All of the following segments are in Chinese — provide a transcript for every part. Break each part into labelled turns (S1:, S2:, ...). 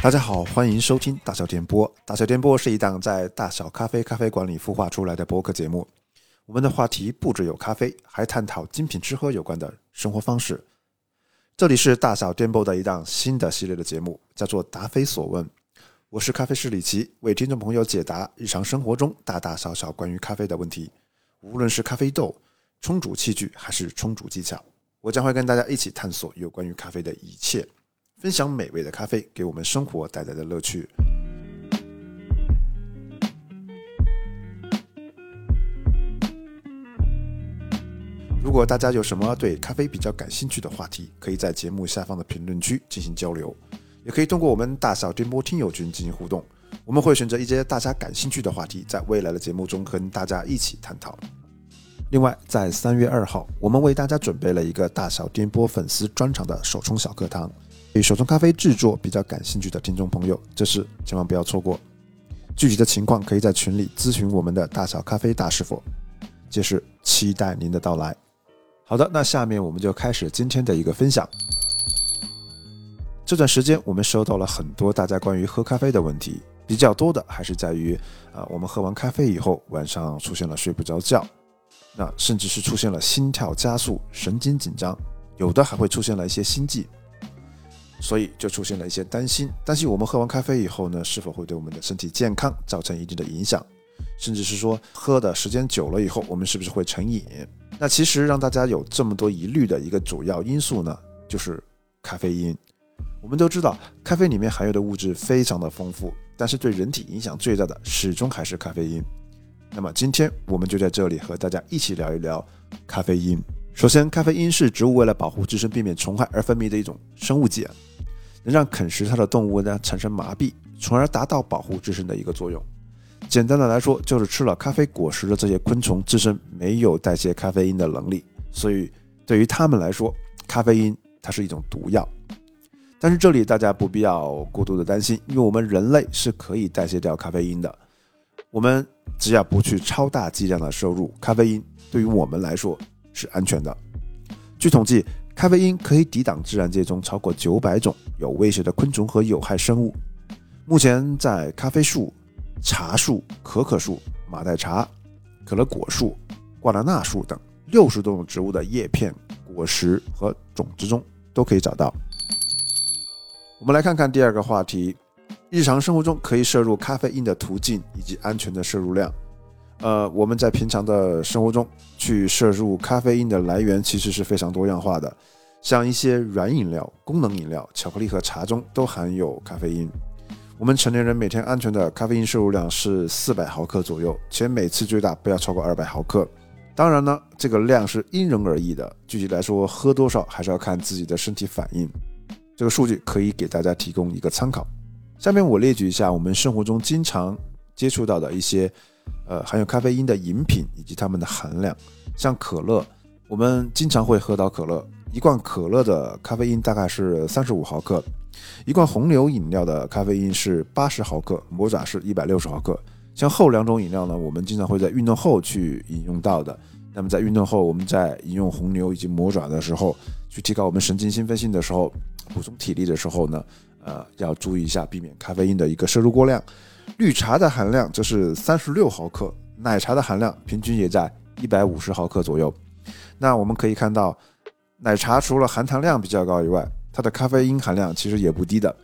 S1: 大家好，欢迎收听大小电波。大小电波是一档在大小咖啡咖啡馆里孵化出来的播客节目。我们的话题不只有咖啡，还探讨精品吃喝有关的生活方式。这里是大小电波的一档新的系列的节目，叫做《答非所问》。我是咖啡师李奇，为听众朋友解答日常生活中大大小小关于咖啡的问题。无论是咖啡豆、冲煮器具，还是冲煮技巧，我将会跟大家一起探索有关于咖啡的一切，分享美味的咖啡给我们生活带来的乐趣。如果大家有什么对咖啡比较感兴趣的话题，可以在节目下方的评论区进行交流，也可以通过我们大小电波听友群进行互动。我们会选择一些大家感兴趣的话题，在未来的节目中跟大家一起探讨。另外，在三月二号，我们为大家准备了一个大小电波粉丝专场的手冲小课堂，对手冲咖啡制作比较感兴趣的听众朋友，这次千万不要错过。具体的情况可以在群里咨询我们的大小咖啡大师傅，届时期待您的到来。好的，那下面我们就开始今天的一个分享。这段时间我们收到了很多大家关于喝咖啡的问题，比较多的还是在于啊，我们喝完咖啡以后晚上出现了睡不着觉，那甚至是出现了心跳加速、神经紧张，有的还会出现了一些心悸，所以就出现了一些担心，担心我们喝完咖啡以后呢，是否会对我们的身体健康造成一定的影响，甚至是说喝的时间久了以后，我们是不是会成瘾？那其实让大家有这么多疑虑的一个主要因素呢，就是咖啡因。我们都知道，咖啡里面含有的物质非常的丰富，但是对人体影响最大的始终还是咖啡因。那么今天我们就在这里和大家一起聊一聊咖啡因。首先，咖啡因是植物为了保护自身避免虫害而分泌的一种生物碱，能让啃食它的动物呢产生麻痹，从而达到保护自身的一个作用。简单的来说，就是吃了咖啡果实的这些昆虫自身没有代谢咖啡因的能力，所以对于它们来说，咖啡因它是一种毒药。但是这里大家不必要过度的担心，因为我们人类是可以代谢掉咖啡因的。我们只要不去超大剂量的摄入咖啡因，对于我们来说是安全的。据统计，咖啡因可以抵挡自然界中超过九百种有威胁的昆虫和有害生物。目前在咖啡树。茶树、可可树、马黛茶、可乐果树、瓜纳纳树等六十多种植物的叶片、果实和种子中都可以找到。我们来看看第二个话题：日常生活中可以摄入咖啡因的途径以及安全的摄入量。呃，我们在平常的生活中去摄入咖啡因的来源其实是非常多样化的，像一些软饮料、功能饮料、巧克力和茶中都含有咖啡因。我们成年人每天安全的咖啡因摄入量是四百毫克左右，且每次最大不要超过二百毫克。当然呢，这个量是因人而异的，具体来说喝多少还是要看自己的身体反应。这个数据可以给大家提供一个参考。下面我列举一下我们生活中经常接触到的一些，呃，含有咖啡因的饮品以及它们的含量。像可乐，我们经常会喝到可乐，一罐可乐的咖啡因大概是三十五毫克。一罐红牛饮料的咖啡因是八十毫克，魔爪是一百六十毫克。像后两种饮料呢，我们经常会在运动后去饮用到的。那么在运动后，我们在饮用红牛以及魔爪的时候，去提高我们神经兴奋性的时候，补充体力的时候呢，呃，要注意一下，避免咖啡因的一个摄入过量。绿茶的含量则是三十六毫克，奶茶的含量平均也在一百五十毫克左右。那我们可以看到，奶茶除了含糖量比较高以外，它的咖啡因含量其实也不低的，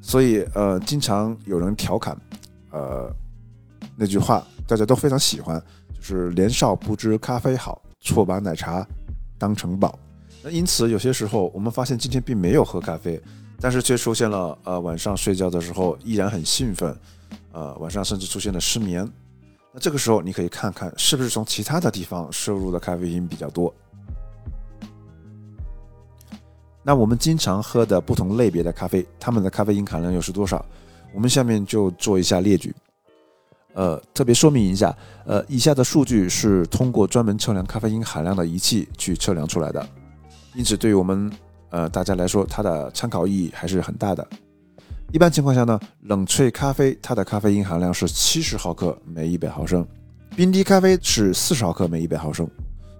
S1: 所以呃，经常有人调侃，呃，那句话大家都非常喜欢，就是年少不知咖啡好，错把奶茶当成宝。那因此有些时候我们发现今天并没有喝咖啡，但是却出现了呃晚上睡觉的时候依然很兴奋，呃晚上甚至出现了失眠。那这个时候你可以看看是不是从其他的地方摄入的咖啡因比较多。那我们经常喝的不同类别的咖啡，它们的咖啡因含量又是多少？我们下面就做一下列举。呃，特别说明一下，呃，以下的数据是通过专门测量咖啡因含量的仪器去测量出来的，因此对于我们呃大家来说，它的参考意义还是很大的。一般情况下呢，冷萃咖啡它的咖啡因含量是七十毫克每一百毫升，冰滴咖啡是四十毫克每一百毫升。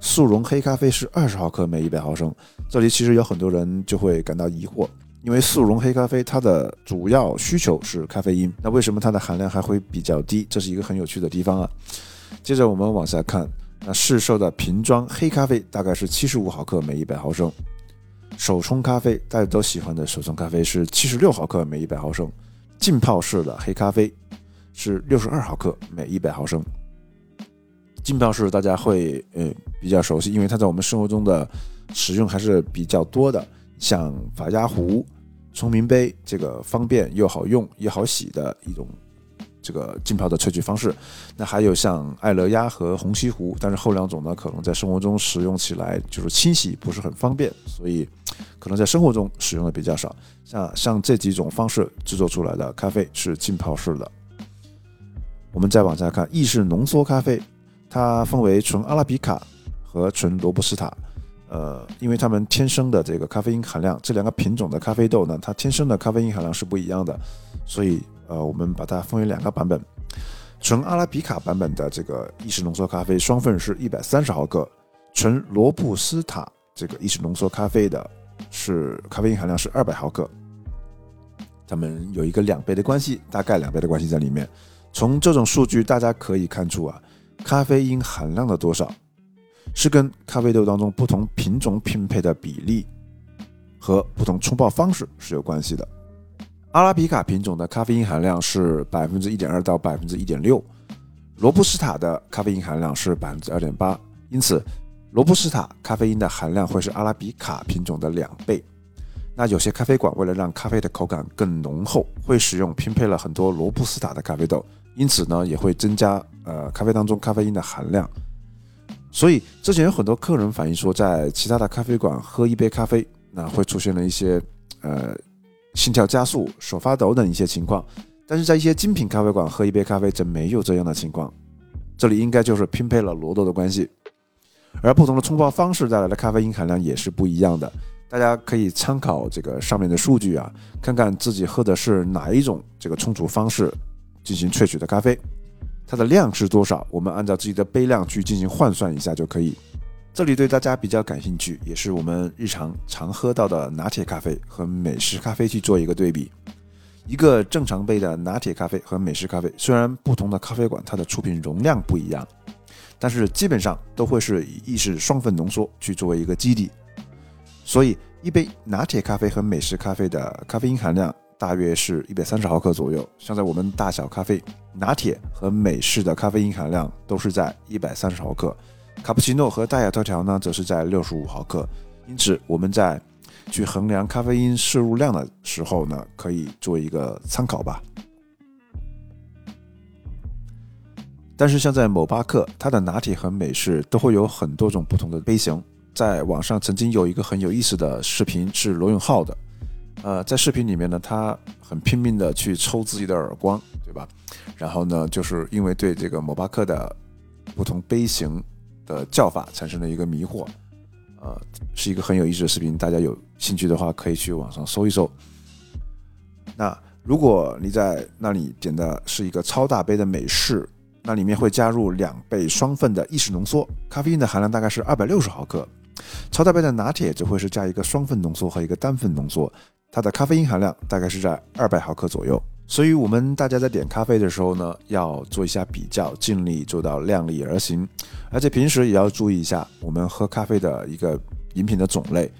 S1: 速溶黑咖啡是二十毫克每一百毫升，这里其实有很多人就会感到疑惑，因为速溶黑咖啡它的主要需求是咖啡因，那为什么它的含量还会比较低？这是一个很有趣的地方啊。接着我们往下看，那市售的瓶装黑咖啡大概是七十五毫克每一百毫升，手冲咖啡大家都喜欢的手冲咖啡是七十六毫克每一百毫升，浸泡式的黑咖啡是六十二毫克每一百毫升。浸泡式大家会呃比较熟悉，因为它在我们生活中的使用还是比较多的。像法压壶、聪明杯，这个方便又好用又好洗的一种这个浸泡的萃取方式。那还有像爱乐压和虹吸壶，但是后两种呢，可能在生活中使用起来就是清洗不是很方便，所以可能在生活中使用的比较少。像像这几种方式制作出来的咖啡是浸泡式的。我们再往下看，意式浓缩咖啡，它分为纯阿拉比卡和纯罗布斯塔。呃，因为它们天生的这个咖啡因含量，这两个品种的咖啡豆呢，它天生的咖啡因含量是不一样的，所以呃，我们把它分为两个版本。纯阿拉比卡版本的这个意式浓缩咖啡双份是一百三十毫克，纯罗布斯塔这个意式浓缩咖啡的是咖啡因含量是二百毫克，它们有一个两倍的关系，大概两倍的关系在里面。从这种数据大家可以看出啊，咖啡因含量的多少。是跟咖啡豆当中不同品种拼配的比例和不同冲泡方式是有关系的。阿拉比卡品种的咖啡因含量是百分之一点二到百分之一点六，罗布斯塔的咖啡因含量是百分之二点八，因此罗布斯塔咖啡因的含量会是阿拉比卡品种的两倍。那有些咖啡馆为了让咖啡的口感更浓厚，会使用拼配了很多罗布斯塔的咖啡豆，因此呢也会增加呃咖啡当中咖啡因的含量。所以之前有很多客人反映说，在其他的咖啡馆喝一杯咖啡，那会出现了一些呃心跳加速、手发抖等一些情况。但是在一些精品咖啡馆喝一杯咖啡，则没有这样的情况。这里应该就是拼配了罗豆的关系。而不同的冲泡方式带来的咖啡因含量也是不一样的。大家可以参考这个上面的数据啊，看看自己喝的是哪一种这个冲煮方式进行萃取的咖啡。它的量是多少？我们按照自己的杯量去进行换算一下就可以。这里对大家比较感兴趣，也是我们日常常喝到的拿铁咖啡和美式咖啡去做一个对比。一个正常杯的拿铁咖啡和美式咖啡，虽然不同的咖啡馆它的出品容量不一样，但是基本上都会是以意式双份浓缩去作为一个基底。所以，一杯拿铁咖啡和美式咖啡的咖啡因含量。大约是一百三十毫克左右，像在我们大小咖啡、拿铁和美式的咖啡因含量都是在一百三十毫克，卡布奇诺和大雅特调呢则是在六十五毫克。因此，我们在去衡量咖啡因摄入量的时候呢，可以做一个参考吧。但是，像在某巴克，它的拿铁和美式都会有很多种不同的杯型。在网上曾经有一个很有意思的视频，是罗永浩的。呃，在视频里面呢，他很拼命的去抽自己的耳光，对吧？然后呢，就是因为对这个某巴克的不同杯型的叫法产生了一个迷惑，呃，是一个很有意思的视频，大家有兴趣的话可以去网上搜一搜。那如果你在那里点的是一个超大杯的美式，那里面会加入两倍双份的意式浓缩，咖啡因的含量大概是二百六十毫克；超大杯的拿铁则会是加一个双份浓缩和一个单份浓缩。它的咖啡因含量大概是在二百毫克左右，所以我们大家在点咖啡的时候呢，要做一下比较，尽力做到量力而行，而且平时也要注意一下我们喝咖啡的一个饮品的种类，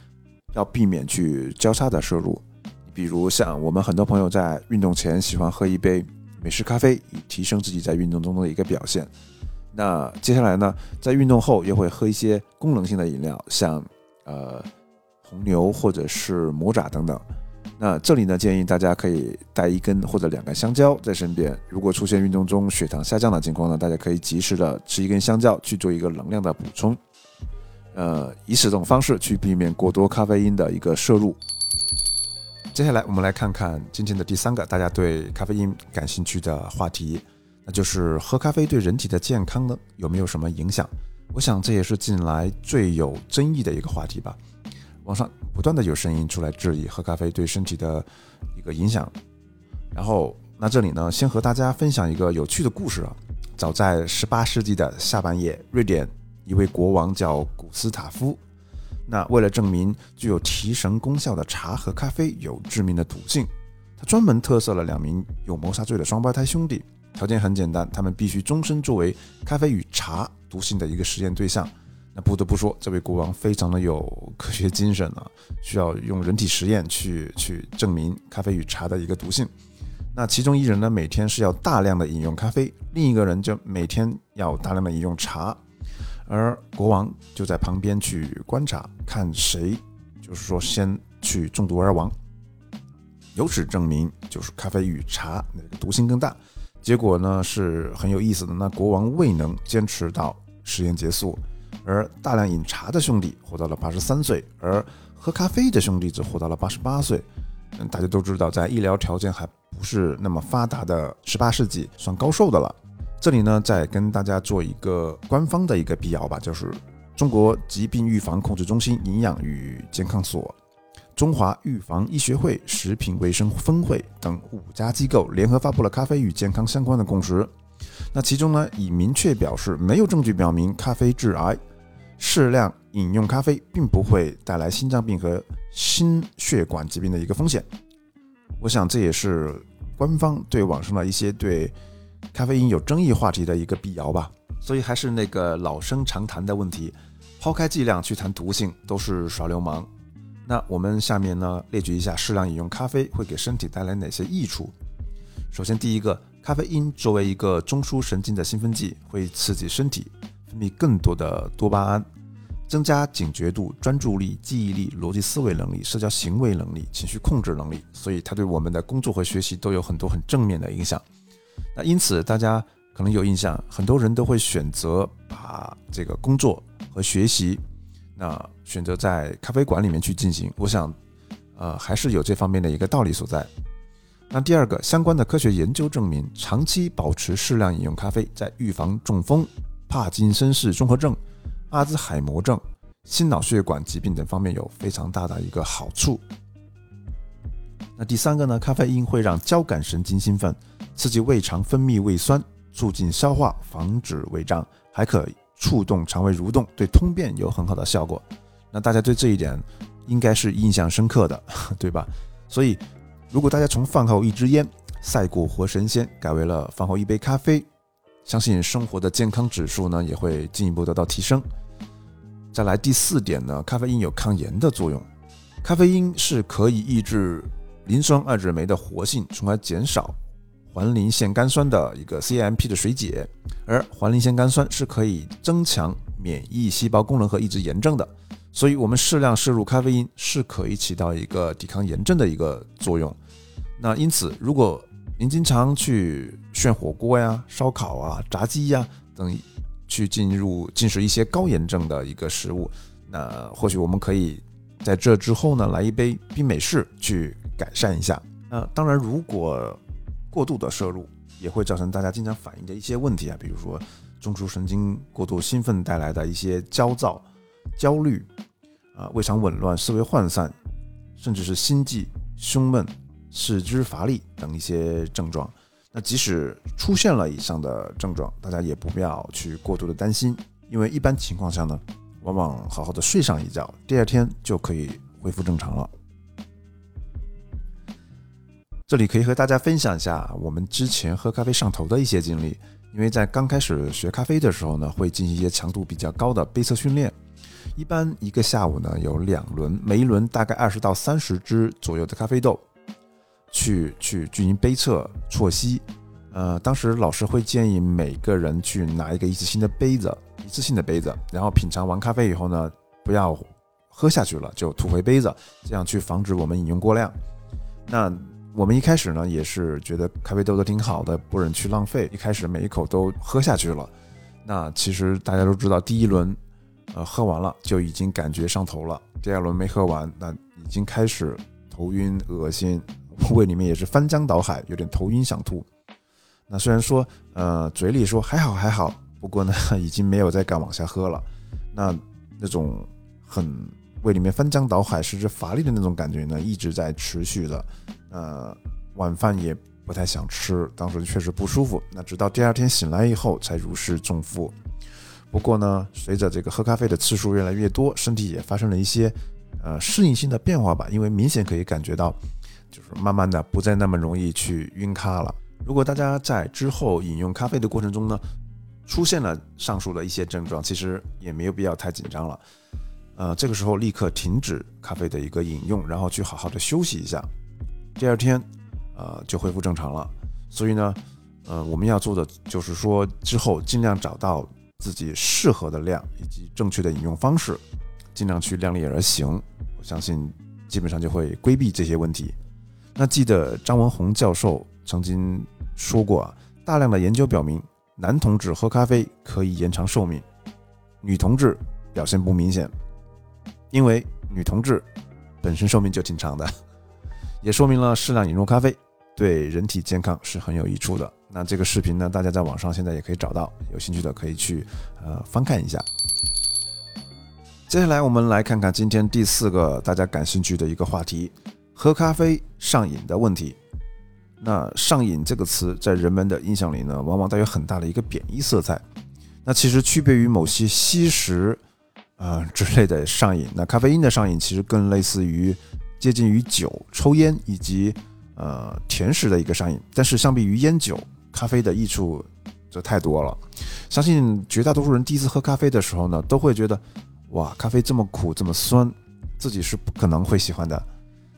S1: 要避免去交叉的摄入。比如像我们很多朋友在运动前喜欢喝一杯美式咖啡，以提升自己在运动中的一个表现。那接下来呢，在运动后又会喝一些功能性的饮料，像呃红牛或者是魔爪等等。那这里呢，建议大家可以带一根或者两根香蕉在身边。如果出现运动中血糖下降的情况呢，大家可以及时的吃一根香蕉去做一个能量的补充。呃，以此种方式去避免过多咖啡因的一个摄入。接下来我们来看看今天的第三个大家对咖啡因感兴趣的话题，那就是喝咖啡对人体的健康呢有没有什么影响？我想这也是近来最有争议的一个话题吧。网上不断的有声音出来质疑喝咖啡对身体的一个影响，然后那这里呢，先和大家分享一个有趣的故事啊。早在十八世纪的下半叶，瑞典一位国王叫古斯塔夫，那为了证明具有提神功效的茶和咖啡有致命的毒性，他专门特赦了两名有谋杀罪的双胞胎兄弟。条件很简单，他们必须终身作为咖啡与茶毒性的一个实验对象。那不得不说，这位国王非常的有科学精神啊，需要用人体实验去去证明咖啡与茶的一个毒性。那其中一人呢，每天是要大量的饮用咖啡，另一个人就每天要大量的饮用茶，而国王就在旁边去观察，看谁就是说先去中毒而亡。由此证明，就是咖啡与茶那个毒性更大。结果呢是很有意思的，那国王未能坚持到实验结束。而大量饮茶的兄弟活到了八十三岁，而喝咖啡的兄弟则活到了八十八岁。嗯，大家都知道，在医疗条件还不是那么发达的十八世纪，算高寿的了。这里呢，再跟大家做一个官方的一个辟谣吧，就是中国疾病预防控制中心营养与健康所、中华预防医学会食品卫生分会等五家机构联合发布了咖啡与健康相关的共识。那其中呢，已明确表示，没有证据表明咖啡致癌。适量饮用咖啡并不会带来心脏病和心血管疾病的一个风险。我想这也是官方对网上的一些对咖啡因有争议话题的一个辟谣吧。所以还是那个老生常谈的问题，抛开剂量去谈毒性都是耍流氓。那我们下面呢列举一下适量饮用咖啡会给身体带来哪些益处。首先，第一个，咖啡因作为一个中枢神经的兴奋剂，会刺激身体。分泌更多的多巴胺，增加警觉度、专注力、记忆力、逻辑思维能力、社交行为能力、情绪控制能力，所以它对我们的工作和学习都有很多很正面的影响。那因此，大家可能有印象，很多人都会选择把这个工作和学习，那选择在咖啡馆里面去进行。我想，呃，还是有这方面的一个道理所在。那第二个，相关的科学研究证明，长期保持适量饮用咖啡，在预防中风。帕金森氏综合症、阿兹海默症、心脑血管疾病等方面有非常大的一个好处。那第三个呢？咖啡因会让交感神经兴奋，刺激胃肠分泌胃酸，促进消化，防止胃胀，还可触动肠胃蠕动，对通便有很好的效果。那大家对这一点应该是印象深刻的，对吧？所以，如果大家从饭后一支烟赛过活神仙，改为了饭后一杯咖啡。相信生活的健康指数呢也会进一步得到提升。再来第四点呢，咖啡因有抗炎的作用。咖啡因是可以抑制磷酸二酯酶的活性，从而减少环磷腺苷酸的一个 CAMP 的水解。而环磷腺苷酸是可以增强免疫细胞功能和抑制炎症的，所以我们适量摄入咖啡因是可以起到一个抵抗炎症的一个作用。那因此，如果您经常去炫火锅呀、烧烤啊、炸鸡呀等，去进入进食一些高炎症的一个食物，那或许我们可以在这之后呢，来一杯冰美式去改善一下。那当然，如果过度的摄入，也会造成大家经常反映的一些问题啊，比如说中枢神经过度兴奋带来的一些焦躁、焦虑啊、胃肠紊乱、思维涣散，甚至是心悸、胸闷。四肢乏力等一些症状，那即使出现了以上的症状，大家也不要去过度的担心，因为一般情况下呢，往往好好的睡上一觉，第二天就可以恢复正常了。这里可以和大家分享一下我们之前喝咖啡上头的一些经历，因为在刚开始学咖啡的时候呢，会进行一些强度比较高的杯测训练，一般一个下午呢有两轮，每一轮大概二十到三十支左右的咖啡豆。去去进行杯测啜吸，呃，当时老师会建议每个人去拿一个一次性的杯子，一次性的杯子，然后品尝完咖啡以后呢，不要喝下去了，就吐回杯子，这样去防止我们饮用过量。那我们一开始呢，也是觉得咖啡豆都挺好的，不忍去浪费，一开始每一口都喝下去了。那其实大家都知道，第一轮，呃，喝完了就已经感觉上头了，第二轮没喝完，那已经开始头晕恶心。胃里面也是翻江倒海，有点头晕想吐。那虽然说，呃，嘴里说还好还好，不过呢，已经没有再敢往下喝了。那那种很胃里面翻江倒海、甚至乏力的那种感觉呢，一直在持续的。呃，晚饭也不太想吃，当时确实不舒服。那直到第二天醒来以后，才如释重负。不过呢，随着这个喝咖啡的次数越来越多，身体也发生了一些呃适应性的变化吧。因为明显可以感觉到，就是慢慢的不再那么容易去晕咖了。如果大家在之后饮用咖啡的过程中呢，出现了上述的一些症状，其实也没有必要太紧张了。呃，这个时候立刻停止咖啡的一个饮用，然后去好好的休息一下，第二天，呃，就恢复正常了。所以呢，呃，我们要做的就是说，之后尽量找到。自己适合的量以及正确的饮用方式，尽量去量力而行。我相信基本上就会规避这些问题。那记得张文宏教授曾经说过啊，大量的研究表明，男同志喝咖啡可以延长寿命，女同志表现不明显，因为女同志本身寿命就挺长的，也说明了适量饮用咖啡对人体健康是很有益处的。那这个视频呢，大家在网上现在也可以找到，有兴趣的可以去呃翻看一下。接下来我们来看看今天第四个大家感兴趣的一个话题：喝咖啡上瘾的问题。那上瘾这个词在人们的印象里呢，往往带有很大的一个贬义色彩。那其实区别于某些吸食啊之类的上瘾，那咖啡因的上瘾其实更类似于接近于酒、抽烟以及呃甜食的一个上瘾。但是相比于烟酒，咖啡的益处就太多了，相信绝大多数人第一次喝咖啡的时候呢，都会觉得，哇，咖啡这么苦，这么酸，自己是不可能会喜欢的。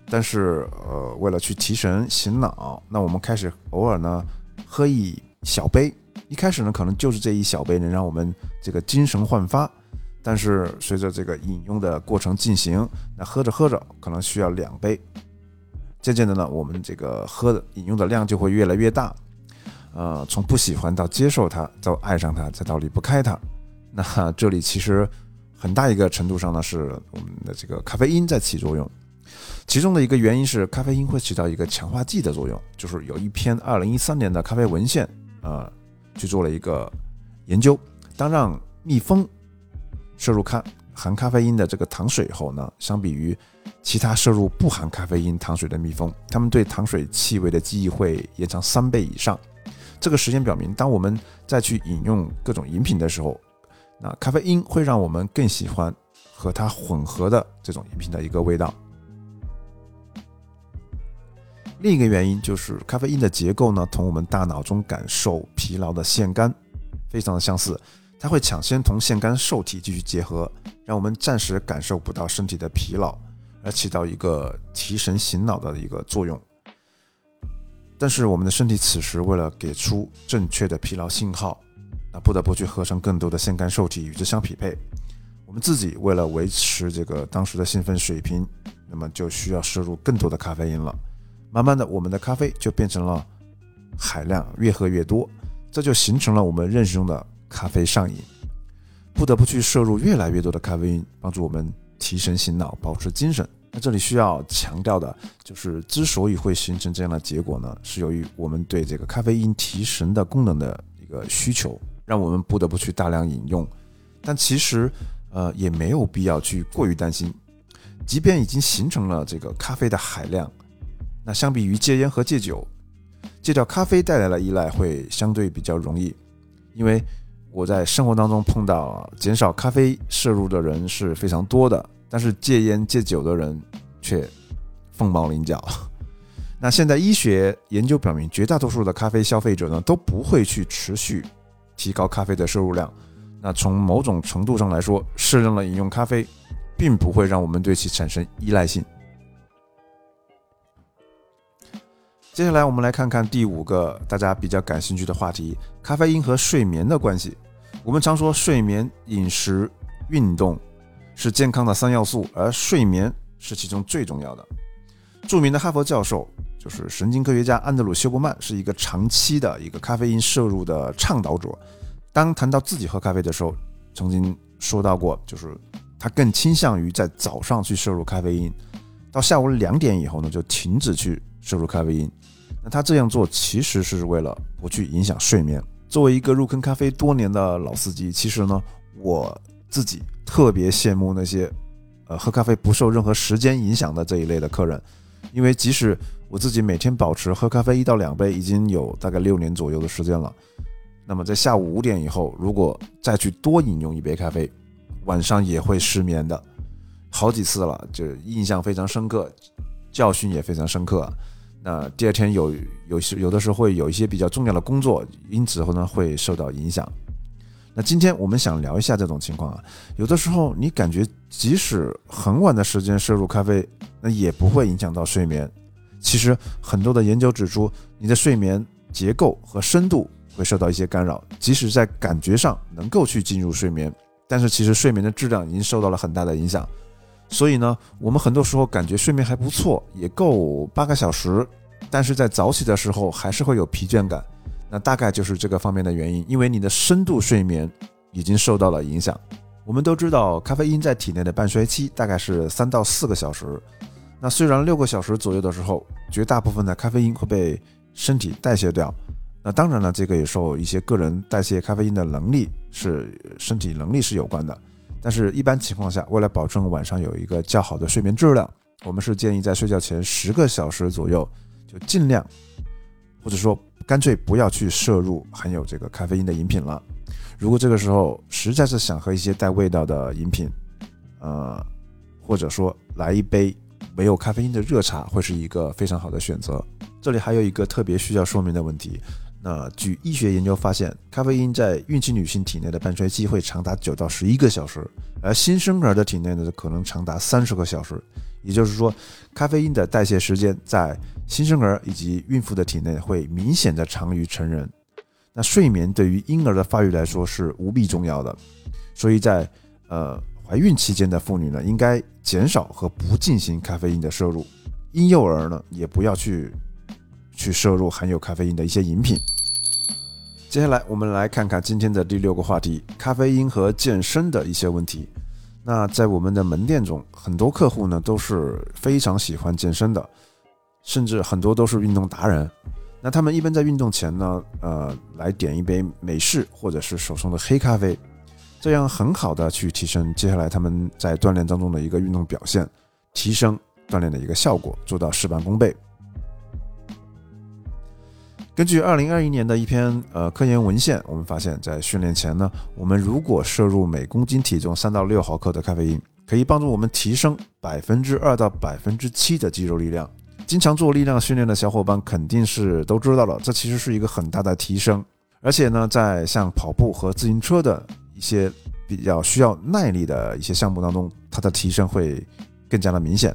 S1: 但是，呃，为了去提神醒脑，那我们开始偶尔呢喝一小杯。一开始呢，可能就是这一小杯能让我们这个精神焕发。但是随着这个饮用的过程进行，那喝着喝着可能需要两杯。渐渐的呢，我们这个喝的饮用的量就会越来越大。呃，从不喜欢到接受它，到爱上它，再到离不开它，那这里其实很大一个程度上呢，是我们的这个咖啡因在起作用。其中的一个原因是咖啡因会起到一个强化剂的作用，就是有一篇二零一三年的咖啡文献，呃，去做了一个研究，当让蜜蜂摄入咖含咖啡因的这个糖水后呢，相比于其他摄入不含咖啡因糖水的蜜蜂，它们对糖水气味的记忆会延长三倍以上。这个实验表明，当我们再去饮用各种饮品的时候，那咖啡因会让我们更喜欢和它混合的这种饮品的一个味道。另一个原因就是咖啡因的结构呢，同我们大脑中感受疲劳的腺苷非常的相似，它会抢先同腺苷受体继续结合，让我们暂时感受不到身体的疲劳，而起到一个提神醒脑的一个作用。但是我们的身体此时为了给出正确的疲劳信号，那不得不去合成更多的腺苷受体与之相匹配。我们自己为了维持这个当时的兴奋水平，那么就需要摄入更多的咖啡因了。慢慢的，我们的咖啡就变成了海量，越喝越多，这就形成了我们认识中的咖啡上瘾，不得不去摄入越来越多的咖啡因，帮助我们提神醒脑，保持精神。那这里需要强调的就是，之所以会形成这样的结果呢，是由于我们对这个咖啡因提神的功能的一个需求，让我们不得不去大量饮用。但其实，呃，也没有必要去过于担心。即便已经形成了这个咖啡的海量，那相比于戒烟和戒酒，戒掉咖啡带来的依赖会相对比较容易。因为我在生活当中碰到减少咖啡摄入的人是非常多的。但是戒烟戒酒的人却凤毛麟角。那现在医学研究表明，绝大多数的咖啡消费者呢都不会去持续提高咖啡的摄入量。那从某种程度上来说，适量的饮用咖啡，并不会让我们对其产生依赖性。接下来我们来看看第五个大家比较感兴趣的话题：咖啡因和睡眠的关系。我们常说睡眠、饮食、运动。是健康的三要素，而睡眠是其中最重要的。著名的哈佛教授，就是神经科学家安德鲁·休伯曼，是一个长期的一个咖啡因摄入的倡导者。当谈到自己喝咖啡的时候，曾经说到过，就是他更倾向于在早上去摄入咖啡因，到下午两点以后呢，就停止去摄入咖啡因。那他这样做其实是为了不去影响睡眠。作为一个入坑咖啡多年的老司机，其实呢，我自己。特别羡慕那些，呃，喝咖啡不受任何时间影响的这一类的客人，因为即使我自己每天保持喝咖啡一到两杯，已经有大概六年左右的时间了，那么在下午五点以后，如果再去多饮用一杯咖啡，晚上也会失眠的，好几次了，就印象非常深刻，教训也非常深刻。那第二天有有时有的时候会有一些比较重要的工作，因此后呢会受到影响。那今天我们想聊一下这种情况啊，有的时候你感觉即使很晚的时间摄入咖啡，那也不会影响到睡眠。其实很多的研究指出，你的睡眠结构和深度会受到一些干扰，即使在感觉上能够去进入睡眠，但是其实睡眠的质量已经受到了很大的影响。所以呢，我们很多时候感觉睡眠还不错，也够八个小时，但是在早起的时候还是会有疲倦感。那大概就是这个方面的原因，因为你的深度睡眠已经受到了影响。我们都知道，咖啡因在体内的半衰期大概是三到四个小时。那虽然六个小时左右的时候，绝大部分的咖啡因会被身体代谢掉。那当然了，这个也受一些个人代谢咖啡因的能力是身体能力是有关的。但是，一般情况下，为了保证晚上有一个较好的睡眠质量，我们是建议在睡觉前十个小时左右就尽量，或者说。干脆不要去摄入含有这个咖啡因的饮品了。如果这个时候实在是想喝一些带味道的饮品，呃，或者说来一杯没有咖啡因的热茶，会是一个非常好的选择。这里还有一个特别需要说明的问题。那据医学研究发现，咖啡因在孕期女性体内的半衰期会长达九到十一个小时，而新生儿的体内呢，可能长达三十个小时。也就是说，咖啡因的代谢时间在新生儿以及孕妇的体内会明显的长于成人。那睡眠对于婴儿的发育来说是无比重要的，所以在呃怀孕期间的妇女呢，应该减少和不进行咖啡因的摄入。婴幼儿呢，也不要去去摄入含有咖啡因的一些饮品。接下来我们来看看今天的第六个话题：咖啡因和健身的一些问题。那在我们的门店中，很多客户呢都是非常喜欢健身的，甚至很多都是运动达人。那他们一般在运动前呢，呃，来点一杯美式或者是手冲的黑咖啡，这样很好的去提升接下来他们在锻炼当中的一个运动表现，提升锻炼的一个效果，做到事半功倍。根据二零二一年的一篇呃科研文献，我们发现，在训练前呢，我们如果摄入每公斤体重三到六毫克的咖啡因，可以帮助我们提升百分之二到百分之七的肌肉力量。经常做力量训练的小伙伴肯定是都知道了，这其实是一个很大的提升。而且呢，在像跑步和自行车的一些比较需要耐力的一些项目当中，它的提升会更加的明显。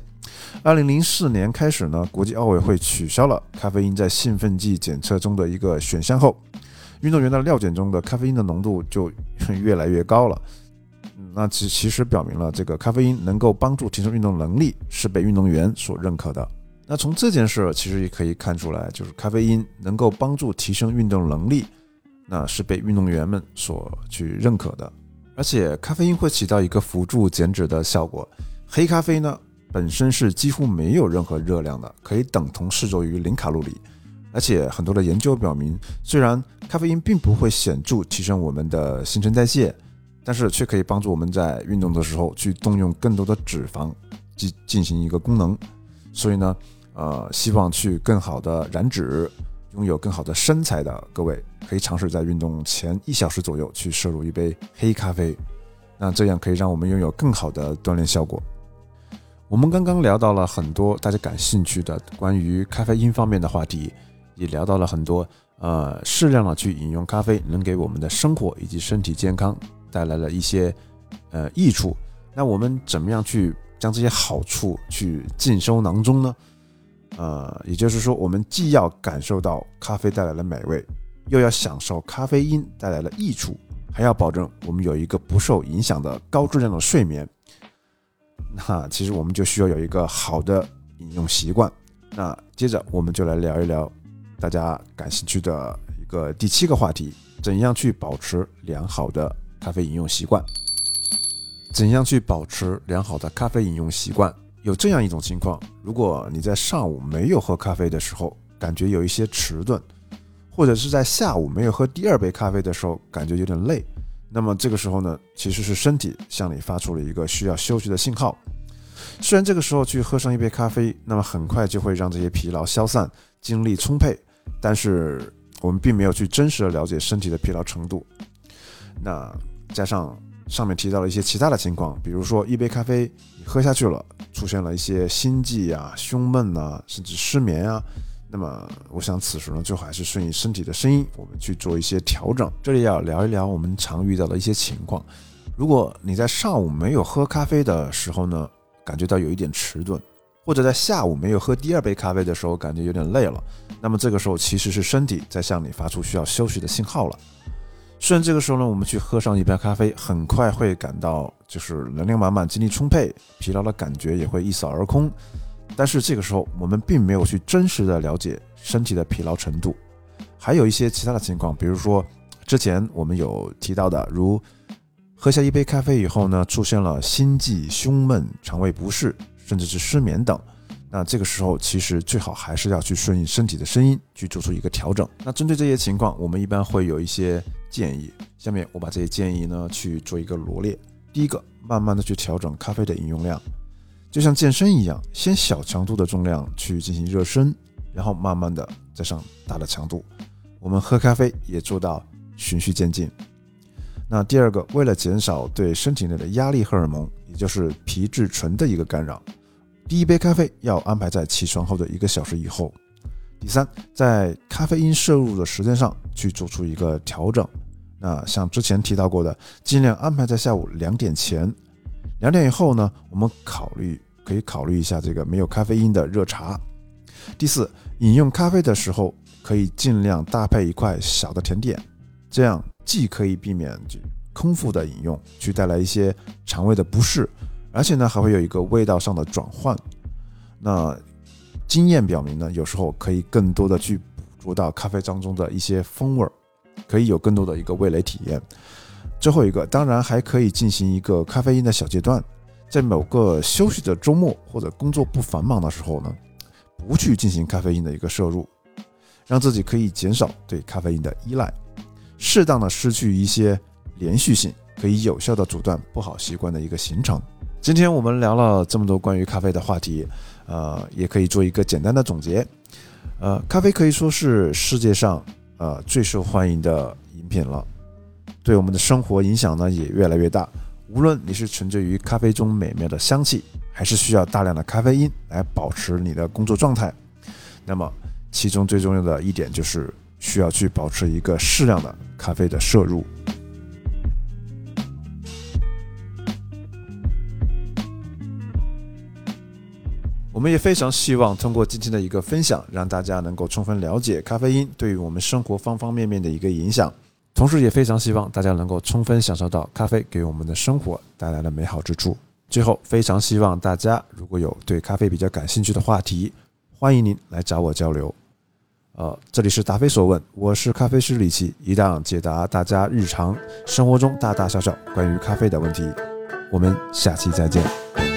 S1: 二零零四年开始呢，国际奥委会取消了咖啡因在兴奋剂检测中的一个选项后，运动员的尿检中的咖啡因的浓度就越来越高了。那其其实表明了这个咖啡因能够帮助提升运动能力，是被运动员所认可的。那从这件事其实也可以看出来，就是咖啡因能够帮助提升运动能力，那是被运动员们所去认可的。而且咖啡因会起到一个辅助减脂的效果。黑咖啡呢？本身是几乎没有任何热量的，可以等同视作于零卡路里。而且很多的研究表明，虽然咖啡因并不会显著提升我们的新陈代谢，但是却可以帮助我们在运动的时候去动用更多的脂肪进进行一个功能。所以呢，呃，希望去更好的燃脂、拥有更好的身材的各位，可以尝试在运动前一小时左右去摄入一杯黑咖啡。那这样可以让我们拥有更好的锻炼效果。我们刚刚聊到了很多大家感兴趣的关于咖啡因方面的话题，也聊到了很多呃适量的去饮用咖啡能给我们的生活以及身体健康带来了一些呃益处。那我们怎么样去将这些好处去尽收囊中呢？呃，也就是说，我们既要感受到咖啡带来的美味，又要享受咖啡因带来的益处，还要保证我们有一个不受影响的高质量的睡眠。那其实我们就需要有一个好的饮用习惯。那接着我们就来聊一聊大家感兴趣的一个第七个话题：怎样去保持良好的咖啡饮用习惯？怎样去保持良好的咖啡饮用习惯？有这样一种情况：如果你在上午没有喝咖啡的时候，感觉有一些迟钝，或者是在下午没有喝第二杯咖啡的时候，感觉有点累。那么这个时候呢，其实是身体向你发出了一个需要休息的信号。虽然这个时候去喝上一杯咖啡，那么很快就会让这些疲劳消散，精力充沛，但是我们并没有去真实的了解身体的疲劳程度。那加上上面提到了一些其他的情况，比如说一杯咖啡你喝下去了，出现了一些心悸啊、胸闷啊，甚至失眠啊。那么，我想此时呢，就还是顺应身体的声音，我们去做一些调整。这里要聊一聊我们常遇到的一些情况。如果你在上午没有喝咖啡的时候呢，感觉到有一点迟钝，或者在下午没有喝第二杯咖啡的时候，感觉有点累了，那么这个时候其实是身体在向你发出需要休息的信号了。虽然这个时候呢，我们去喝上一杯咖啡，很快会感到就是能量满满、精力充沛，疲劳的感觉也会一扫而空。但是这个时候，我们并没有去真实的了解身体的疲劳程度，还有一些其他的情况，比如说之前我们有提到的，如喝下一杯咖啡以后呢，出现了心悸、胸闷、肠胃不适，甚至是失眠等。那这个时候，其实最好还是要去顺应身体的声音，去做出一个调整。那针对这些情况，我们一般会有一些建议。下面我把这些建议呢去做一个罗列。第一个，慢慢的去调整咖啡的饮用量。就像健身一样，先小强度的重量去进行热身，然后慢慢的再上大的强度。我们喝咖啡也做到循序渐进。那第二个，为了减少对身体内的压力荷尔蒙，也就是皮质醇的一个干扰，第一杯咖啡要安排在起床后的一个小时以后。第三，在咖啡因摄入的时间上去做出一个调整。那像之前提到过的，尽量安排在下午两点前。两点以后呢，我们考虑可以考虑一下这个没有咖啡因的热茶。第四，饮用咖啡的时候可以尽量搭配一块小的甜点，这样既可以避免就空腹的饮用，去带来一些肠胃的不适，而且呢还会有一个味道上的转换。那经验表明呢，有时候可以更多的去捕捉到咖啡当中的一些风味儿，可以有更多的一个味蕾体验。最后一个，当然还可以进行一个咖啡因的小阶段，在某个休息的周末或者工作不繁忙的时候呢，不去进行咖啡因的一个摄入，让自己可以减少对咖啡因的依赖，适当的失去一些连续性，可以有效的阻断不好习惯的一个形成。今天我们聊了这么多关于咖啡的话题，呃，也可以做一个简单的总结，呃，咖啡可以说是世界上呃最受欢迎的饮品了。对我们的生活影响呢也越来越大。无论你是沉醉于咖啡中美妙的香气，还是需要大量的咖啡因来保持你的工作状态，那么其中最重要的一点就是需要去保持一个适量的咖啡的摄入。我们也非常希望通过今天的一个分享，让大家能够充分了解咖啡因对于我们生活方方面面的一个影响。同时，也非常希望大家能够充分享受到咖啡给我们的生活带来的美好之处。最后，非常希望大家如果有对咖啡比较感兴趣的话题，欢迎您来找我交流。呃，这里是答非所问，我是咖啡师李奇，一档解答大家日常生活中大大小小关于咖啡的问题。我们下期再见。